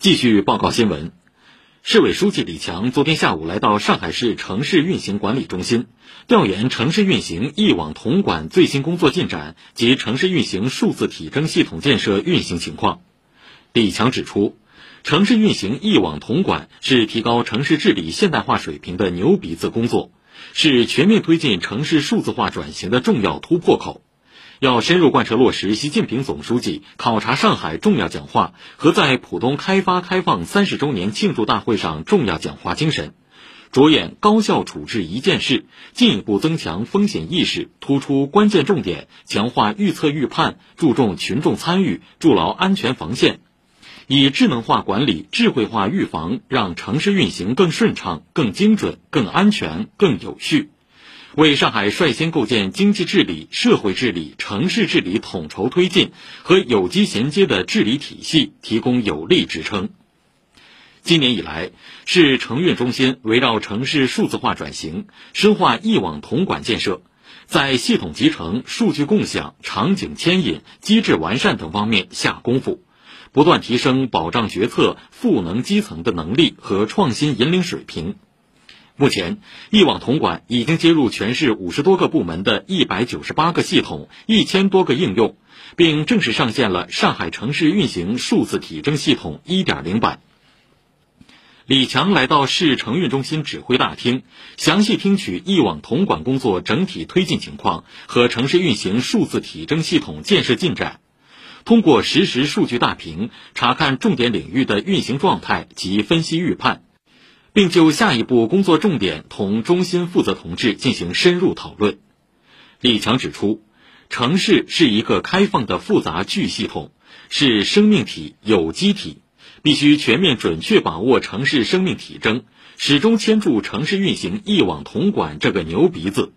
继续报告新闻。市委书记李强昨天下午来到上海市城市运行管理中心，调研城市运行一网统管最新工作进展及城市运行数字体征系统建设运行情况。李强指出，城市运行一网统管是提高城市治理现代化水平的牛鼻子工作，是全面推进城市数字化转型的重要突破口。要深入贯彻落实习近平总书记考察上海重要讲话和在浦东开发开放三十周年庆祝大会上重要讲话精神，着眼高效处置一件事，进一步增强风险意识，突出关键重点，强化预测预判，注重群众参与，筑牢安全防线，以智能化管理、智慧化预防，让城市运行更顺畅、更精准、更安全、更有序。为上海率先构建经济治理、社会治理、城市治理统筹推进和有机衔接的治理体系提供有力支撑。今年以来，市城运中心围绕城市数字化转型、深化一网统管建设，在系统集成、数据共享、场景牵引、机制完善等方面下功夫，不断提升保障决策、赋能基层的能力和创新引领水平。目前，一网统管已经接入全市五十多个部门的一百九十八个系统、一千多个应用，并正式上线了上海城市运行数字体征系统一点零版。李强来到市城运中心指挥大厅，详细听取一网统管工作整体推进情况和城市运行数字体征系统建设进展，通过实时数据大屏查看重点领域的运行状态及分析预判。并就下一步工作重点同中心负责同志进行深入讨论。李强指出，城市是一个开放的复杂巨系统，是生命体、有机体，必须全面准确把握城市生命体征，始终牵住城市运行一网统管这个牛鼻子，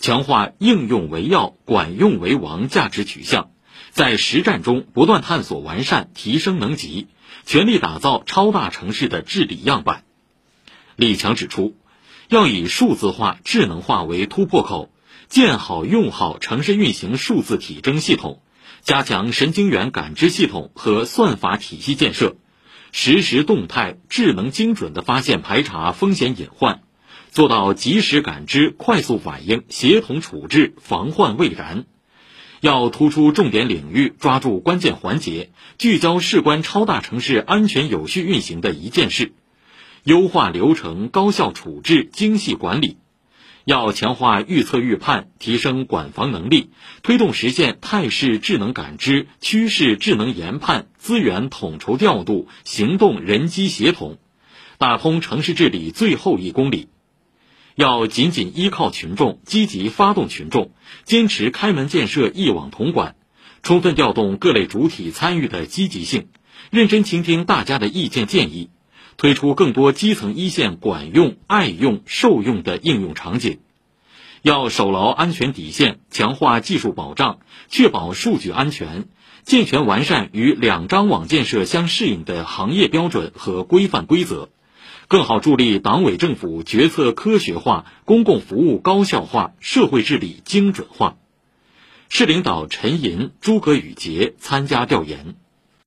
强化应用为要、管用为王价值取向，在实战中不断探索完善、提升能级，全力打造超大城市的治理样板。李强指出，要以数字化、智能化为突破口，建好用好城市运行数字体征系统，加强神经元感知系统和算法体系建设，实时动态、智能精准地发现排查风险隐患，做到及时感知、快速反应、协同处置、防患未然。要突出重点领域，抓住关键环节，聚焦事关超大城市安全有序运行的一件事。优化流程，高效处置，精细管理。要强化预测预判，提升管防能力，推动实现态势智能感知、趋势智能研判、资源统筹调度、行动人机协同，打通城市治理最后一公里。要紧紧依靠群众，积极发动群众，坚持开门建设一网统管，充分调动各类主体参与的积极性，认真倾听大家的意见建议。推出更多基层一线管用、爱用、受用的应用场景，要守牢安全底线，强化技术保障，确保数据安全，健全完善与两张网建设相适应的行业标准和规范规则，更好助力党委政府决策科学化、公共服务高效化、社会治理精准化。市领导陈寅、诸葛宇杰参加调研。